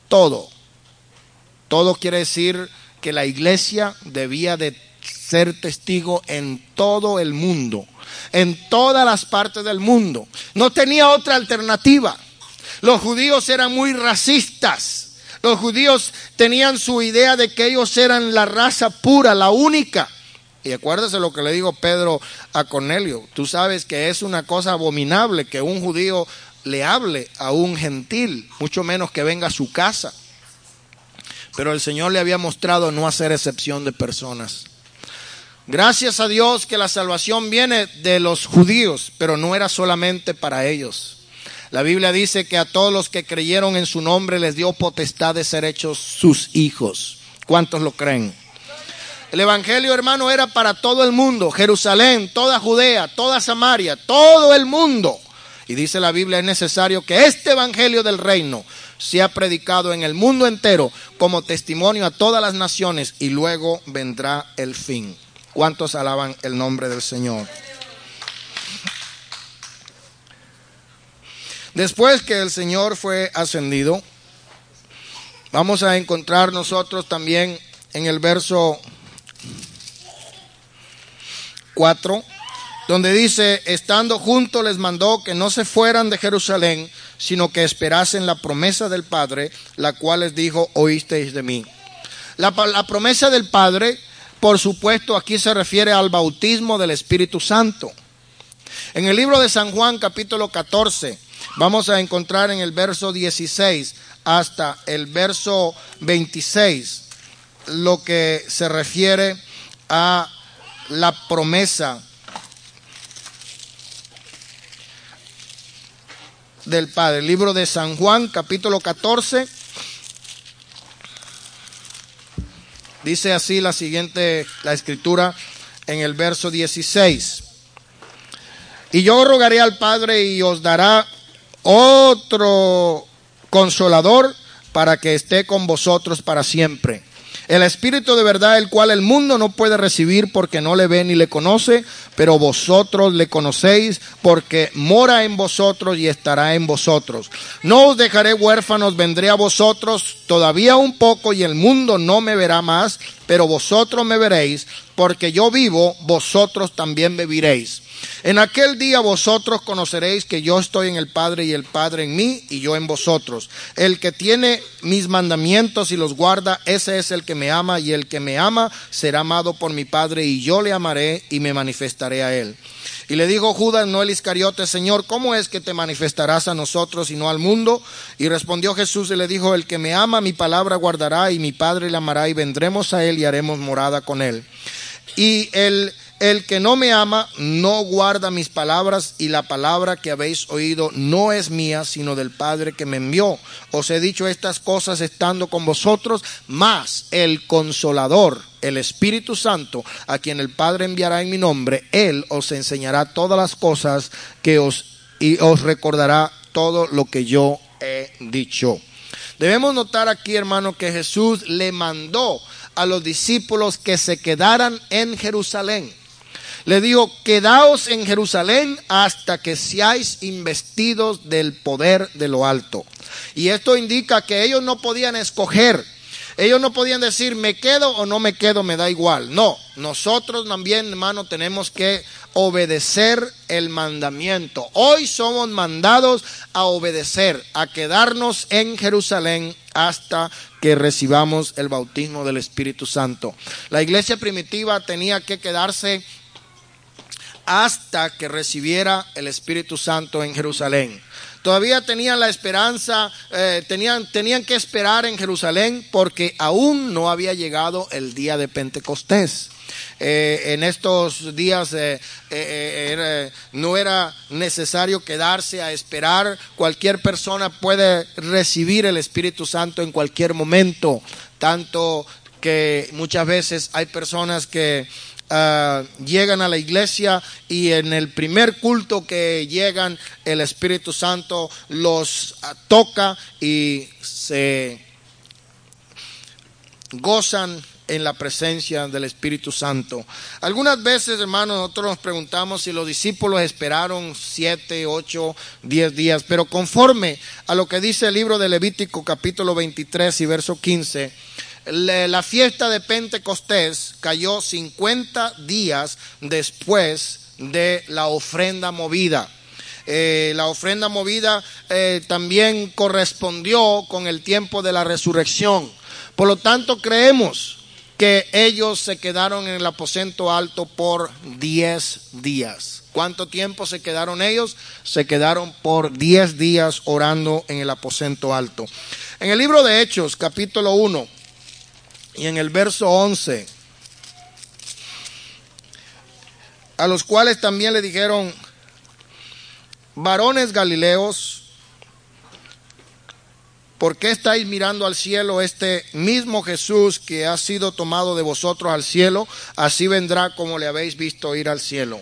todo. Todo quiere decir que la iglesia debía de ser testigo en todo el mundo, en todas las partes del mundo. No tenía otra alternativa. Los judíos eran muy racistas los judíos tenían su idea de que ellos eran la raza pura, la única. Y acuérdese lo que le digo Pedro a Cornelio. Tú sabes que es una cosa abominable que un judío le hable a un gentil, mucho menos que venga a su casa. Pero el Señor le había mostrado no hacer excepción de personas. Gracias a Dios que la salvación viene de los judíos, pero no era solamente para ellos. La Biblia dice que a todos los que creyeron en su nombre les dio potestad de ser hechos sus hijos. ¿Cuántos lo creen? El Evangelio, hermano, era para todo el mundo. Jerusalén, toda Judea, toda Samaria, todo el mundo. Y dice la Biblia, es necesario que este Evangelio del reino sea predicado en el mundo entero como testimonio a todas las naciones y luego vendrá el fin. ¿Cuántos alaban el nombre del Señor? Después que el Señor fue ascendido, vamos a encontrar nosotros también en el verso 4, donde dice, estando juntos les mandó que no se fueran de Jerusalén, sino que esperasen la promesa del Padre, la cual les dijo, oísteis de mí. La, la promesa del Padre, por supuesto, aquí se refiere al bautismo del Espíritu Santo. En el libro de San Juan, capítulo 14, vamos a encontrar en el verso 16 hasta el verso 26 lo que se refiere a la promesa del Padre. El libro de San Juan, capítulo 14. Dice así la siguiente, la escritura en el verso 16. Y yo rogaré al Padre y os dará otro consolador para que esté con vosotros para siempre el Espíritu de verdad, el cual el mundo no puede recibir porque no le ve ni le conoce, pero vosotros le conocéis porque mora en vosotros y estará en vosotros. No os dejaré huérfanos, vendré a vosotros todavía un poco y el mundo no me verá más, pero vosotros me veréis, porque yo vivo, vosotros también viviréis. En aquel día vosotros conoceréis que yo estoy en el Padre y el Padre en mí y yo en vosotros. El que tiene mis mandamientos y los guarda, ese es el que me ama y el que me ama será amado por mi Padre y yo le amaré y me manifestaré a él. Y le dijo Judas, no el Iscariote, Señor, ¿cómo es que te manifestarás a nosotros y no al mundo? Y respondió Jesús y le dijo, el que me ama mi palabra guardará y mi Padre le amará y vendremos a él y haremos morada con él. Y el el que no me ama no guarda mis palabras y la palabra que habéis oído no es mía, sino del Padre que me envió. Os he dicho estas cosas estando con vosotros, mas el consolador, el Espíritu Santo, a quien el Padre enviará en mi nombre, Él os enseñará todas las cosas que os y os recordará todo lo que yo he dicho. Debemos notar aquí, hermano, que Jesús le mandó a los discípulos que se quedaran en Jerusalén le dijo, quedaos en Jerusalén hasta que seáis investidos del poder de lo alto. Y esto indica que ellos no podían escoger. Ellos no podían decir, me quedo o no me quedo, me da igual. No, nosotros también, hermano, tenemos que obedecer el mandamiento. Hoy somos mandados a obedecer, a quedarnos en Jerusalén hasta que recibamos el bautismo del Espíritu Santo. La iglesia primitiva tenía que quedarse hasta que recibiera el Espíritu Santo en Jerusalén. Todavía tenían la esperanza, eh, tenían, tenían que esperar en Jerusalén porque aún no había llegado el día de Pentecostés. Eh, en estos días eh, no era necesario quedarse a esperar. Cualquier persona puede recibir el Espíritu Santo en cualquier momento. Tanto que muchas veces hay personas que Ah, llegan a la iglesia y en el primer culto que llegan el Espíritu Santo los ah, toca y se gozan en la presencia del Espíritu Santo. Algunas veces, hermanos, nosotros nos preguntamos si los discípulos esperaron siete, ocho, diez días, pero conforme a lo que dice el libro de Levítico capítulo 23 y verso 15, la fiesta de Pentecostés cayó 50 días después de la ofrenda movida. Eh, la ofrenda movida eh, también correspondió con el tiempo de la resurrección. Por lo tanto, creemos que ellos se quedaron en el aposento alto por 10 días. ¿Cuánto tiempo se quedaron ellos? Se quedaron por 10 días orando en el aposento alto. En el libro de Hechos, capítulo 1, y en el verso 11 a los cuales también le dijeron, varones galileos, ¿por qué estáis mirando al cielo? Este mismo Jesús que ha sido tomado de vosotros al cielo, así vendrá como le habéis visto ir al cielo.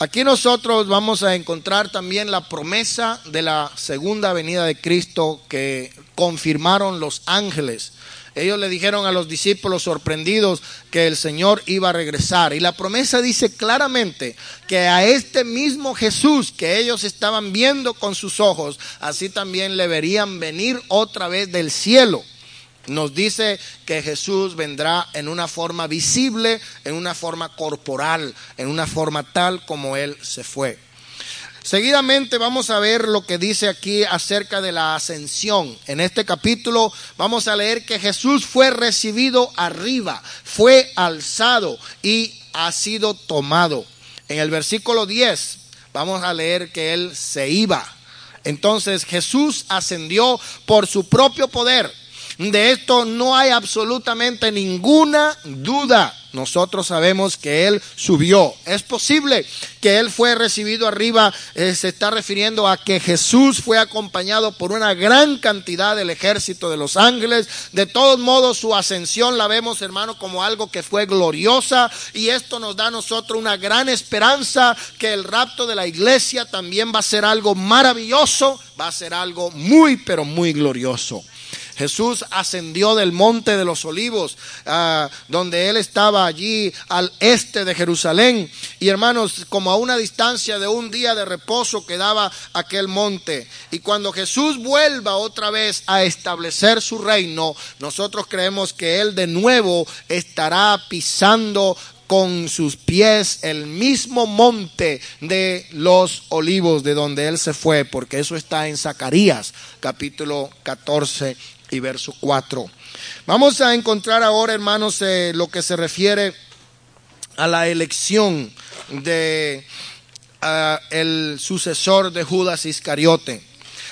Aquí nosotros vamos a encontrar también la promesa de la segunda venida de Cristo que confirmaron los ángeles. Ellos le dijeron a los discípulos sorprendidos que el Señor iba a regresar. Y la promesa dice claramente que a este mismo Jesús que ellos estaban viendo con sus ojos, así también le verían venir otra vez del cielo nos dice que Jesús vendrá en una forma visible, en una forma corporal, en una forma tal como Él se fue. Seguidamente vamos a ver lo que dice aquí acerca de la ascensión. En este capítulo vamos a leer que Jesús fue recibido arriba, fue alzado y ha sido tomado. En el versículo 10 vamos a leer que Él se iba. Entonces Jesús ascendió por su propio poder de esto no hay absolutamente ninguna duda. Nosotros sabemos que Él subió. Es posible que Él fue recibido arriba. Eh, se está refiriendo a que Jesús fue acompañado por una gran cantidad del ejército de los ángeles. De todos modos, su ascensión la vemos, hermano, como algo que fue gloriosa. Y esto nos da a nosotros una gran esperanza que el rapto de la iglesia también va a ser algo maravilloso. Va a ser algo muy, pero muy glorioso. Jesús ascendió del monte de los olivos, ah, donde él estaba allí al este de Jerusalén. Y hermanos, como a una distancia de un día de reposo quedaba aquel monte. Y cuando Jesús vuelva otra vez a establecer su reino, nosotros creemos que él de nuevo estará pisando con sus pies el mismo monte de los olivos de donde él se fue, porque eso está en Zacarías capítulo 14 y verso 4. Vamos a encontrar ahora, hermanos, eh, lo que se refiere a la elección de ah, el sucesor de Judas Iscariote.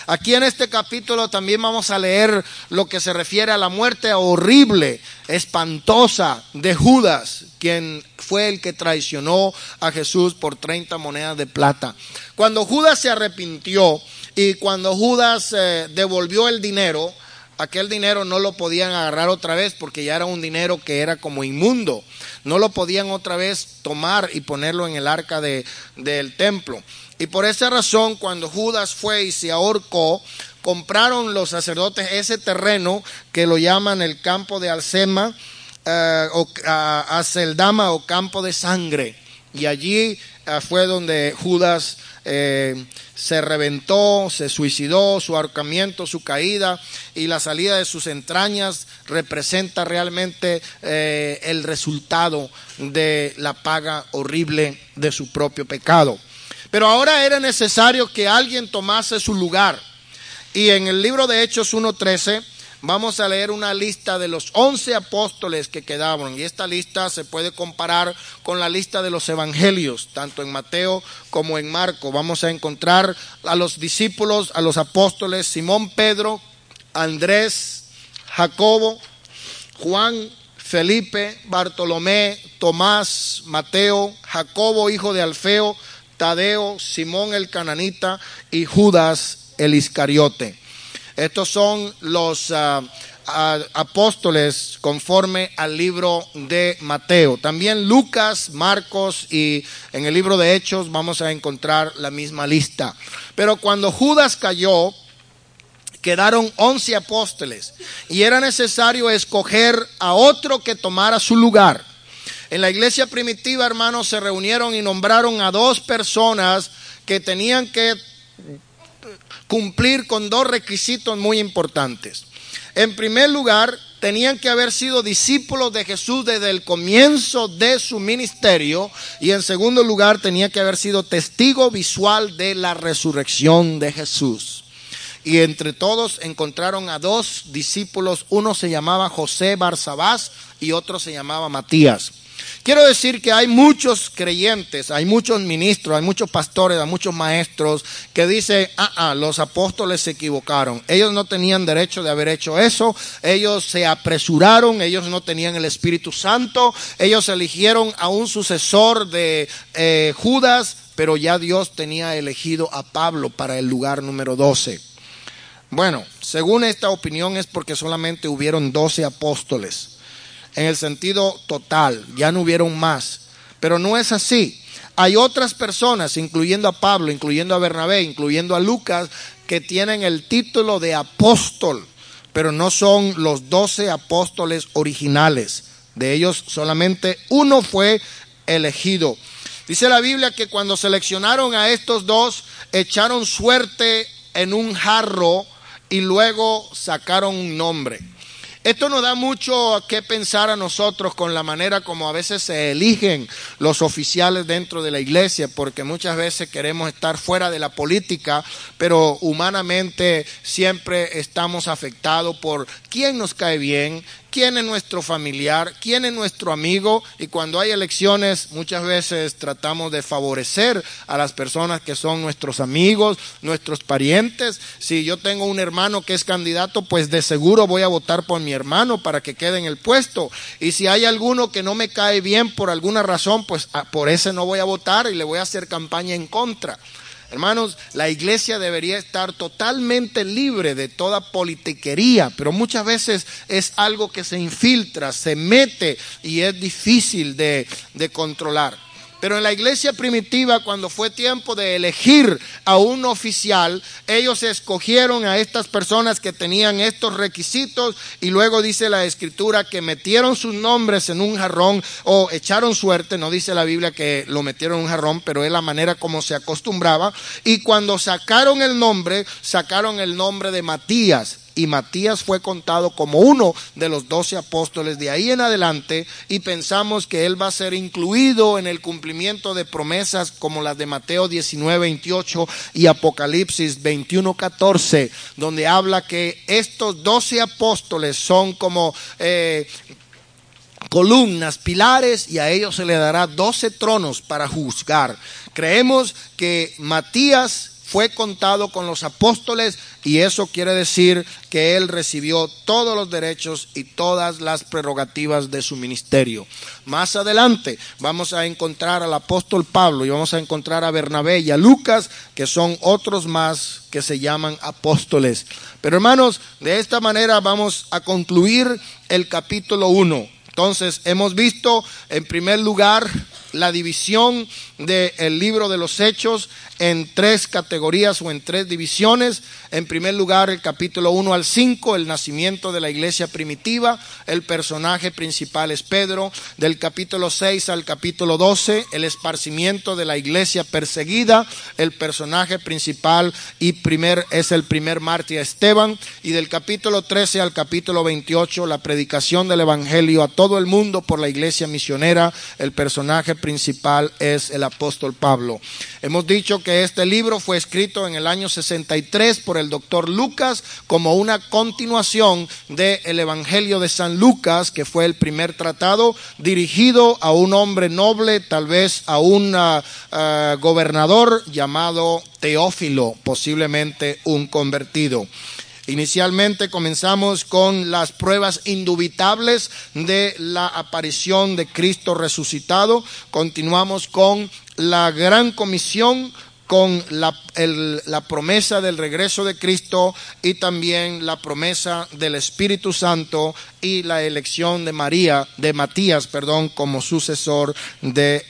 Aquí en este capítulo también vamos a leer lo que se refiere a la muerte horrible, espantosa de Judas, quien fue el que traicionó a Jesús por 30 monedas de plata. Cuando Judas se arrepintió y cuando Judas eh, devolvió el dinero, aquel dinero no lo podían agarrar otra vez porque ya era un dinero que era como inmundo. No lo podían otra vez tomar y ponerlo en el arca de, del templo. Y por esa razón, cuando Judas fue y se ahorcó, compraron los sacerdotes ese terreno que lo llaman el campo de Alcema, eh, o Aceldama o campo de sangre. Y allí eh, fue donde Judas eh, se reventó, se suicidó, su ahorcamiento, su caída y la salida de sus entrañas representa realmente eh, el resultado de la paga horrible de su propio pecado. Pero ahora era necesario que alguien tomase su lugar. Y en el libro de Hechos 1.13 vamos a leer una lista de los once apóstoles que quedaban. Y esta lista se puede comparar con la lista de los evangelios, tanto en Mateo como en Marco. Vamos a encontrar a los discípulos, a los apóstoles, Simón Pedro, Andrés, Jacobo, Juan, Felipe, Bartolomé, Tomás, Mateo, Jacobo, hijo de Alfeo, Tadeo, Simón el cananita y Judas el Iscariote. Estos son los ah, ah, apóstoles conforme al libro de Mateo. También Lucas, Marcos y en el libro de Hechos vamos a encontrar la misma lista. Pero cuando Judas cayó, quedaron once apóstoles y era necesario escoger a otro que tomara su lugar. En la iglesia primitiva, hermanos, se reunieron y nombraron a dos personas que tenían que cumplir con dos requisitos muy importantes. En primer lugar, tenían que haber sido discípulos de Jesús desde el comienzo de su ministerio y en segundo lugar, tenía que haber sido testigo visual de la resurrección de Jesús. Y entre todos encontraron a dos discípulos, uno se llamaba José Barsabás y otro se llamaba Matías. Quiero decir que hay muchos creyentes, hay muchos ministros, hay muchos pastores, hay muchos maestros que dicen, ah, ah, los apóstoles se equivocaron. Ellos no tenían derecho de haber hecho eso, ellos se apresuraron, ellos no tenían el Espíritu Santo, ellos eligieron a un sucesor de eh, Judas, pero ya Dios tenía elegido a Pablo para el lugar número 12. Bueno, según esta opinión es porque solamente hubieron 12 apóstoles en el sentido total, ya no hubieron más. Pero no es así. Hay otras personas, incluyendo a Pablo, incluyendo a Bernabé, incluyendo a Lucas, que tienen el título de apóstol, pero no son los doce apóstoles originales. De ellos solamente uno fue elegido. Dice la Biblia que cuando seleccionaron a estos dos, echaron suerte en un jarro y luego sacaron un nombre. Esto nos da mucho que pensar a nosotros con la manera como a veces se eligen los oficiales dentro de la iglesia, porque muchas veces queremos estar fuera de la política, pero humanamente siempre estamos afectados por quién nos cae bien, quién es nuestro familiar, quién es nuestro amigo y cuando hay elecciones muchas veces tratamos de favorecer a las personas que son nuestros amigos, nuestros parientes. Si yo tengo un hermano que es candidato, pues de seguro voy a votar por mi hermano para que quede en el puesto. Y si hay alguno que no me cae bien por alguna razón, pues ah, por ese no voy a votar y le voy a hacer campaña en contra. Hermanos, la iglesia debería estar totalmente libre de toda politiquería, pero muchas veces es algo que se infiltra, se mete y es difícil de, de controlar. Pero en la iglesia primitiva, cuando fue tiempo de elegir a un oficial, ellos escogieron a estas personas que tenían estos requisitos y luego dice la escritura que metieron sus nombres en un jarrón o echaron suerte, no dice la Biblia que lo metieron en un jarrón, pero es la manera como se acostumbraba. Y cuando sacaron el nombre, sacaron el nombre de Matías y Matías fue contado como uno de los doce apóstoles de ahí en adelante y pensamos que él va a ser incluido en el cumplimiento de promesas como las de Mateo 19, 28 y Apocalipsis 21, 14, donde habla que estos doce apóstoles son como... Eh, columnas, pilares, y a ellos se le dará doce tronos para juzgar. Creemos que Matías fue contado con los apóstoles y eso quiere decir que él recibió todos los derechos y todas las prerrogativas de su ministerio. Más adelante vamos a encontrar al apóstol Pablo y vamos a encontrar a Bernabé y a Lucas, que son otros más que se llaman apóstoles. Pero hermanos, de esta manera vamos a concluir el capítulo 1. Entonces, hemos visto en primer lugar la división del libro de los hechos en tres categorías o en tres divisiones. En primer lugar, el capítulo 1 al 5, el nacimiento de la iglesia primitiva. El personaje principal es Pedro. Del capítulo 6 al capítulo 12, el esparcimiento de la iglesia perseguida. El personaje principal y primer es el primer mártir Esteban. Y del capítulo 13 al capítulo 28, la predicación del evangelio a todo el mundo por la iglesia misionera. El personaje principal es el apóstol Pablo. Hemos dicho que este libro fue escrito en el año 63 por el doctor Lucas como una continuación del Evangelio de San Lucas, que fue el primer tratado dirigido a un hombre noble, tal vez a un ah, ah, gobernador llamado Teófilo, posiblemente un convertido. Inicialmente comenzamos con las pruebas indubitables de la aparición de Cristo resucitado. Continuamos con la gran comisión con la, promesa del regreso de Cristo y también la promesa del Espíritu Santo y la elección de María, de Matías, perdón, como sucesor de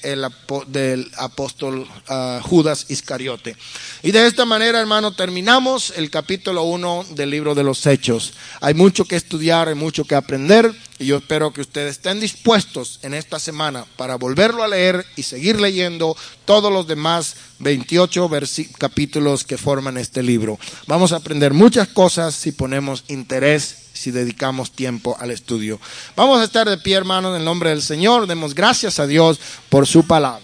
del apóstol ah, Judas Iscariote. Y de esta manera, hermano, terminamos el capítulo 1 del libro de los Hechos. Hay mucho que estudiar, hay mucho que aprender. Y yo espero que ustedes estén dispuestos en esta semana para volverlo a leer y seguir leyendo todos los demás 28 capítulos que forman este libro. Vamos a aprender muchas cosas si ponemos interés, si dedicamos tiempo al estudio. Vamos a estar de pie, hermanos, en el nombre del Señor. Demos gracias a Dios por su palabra.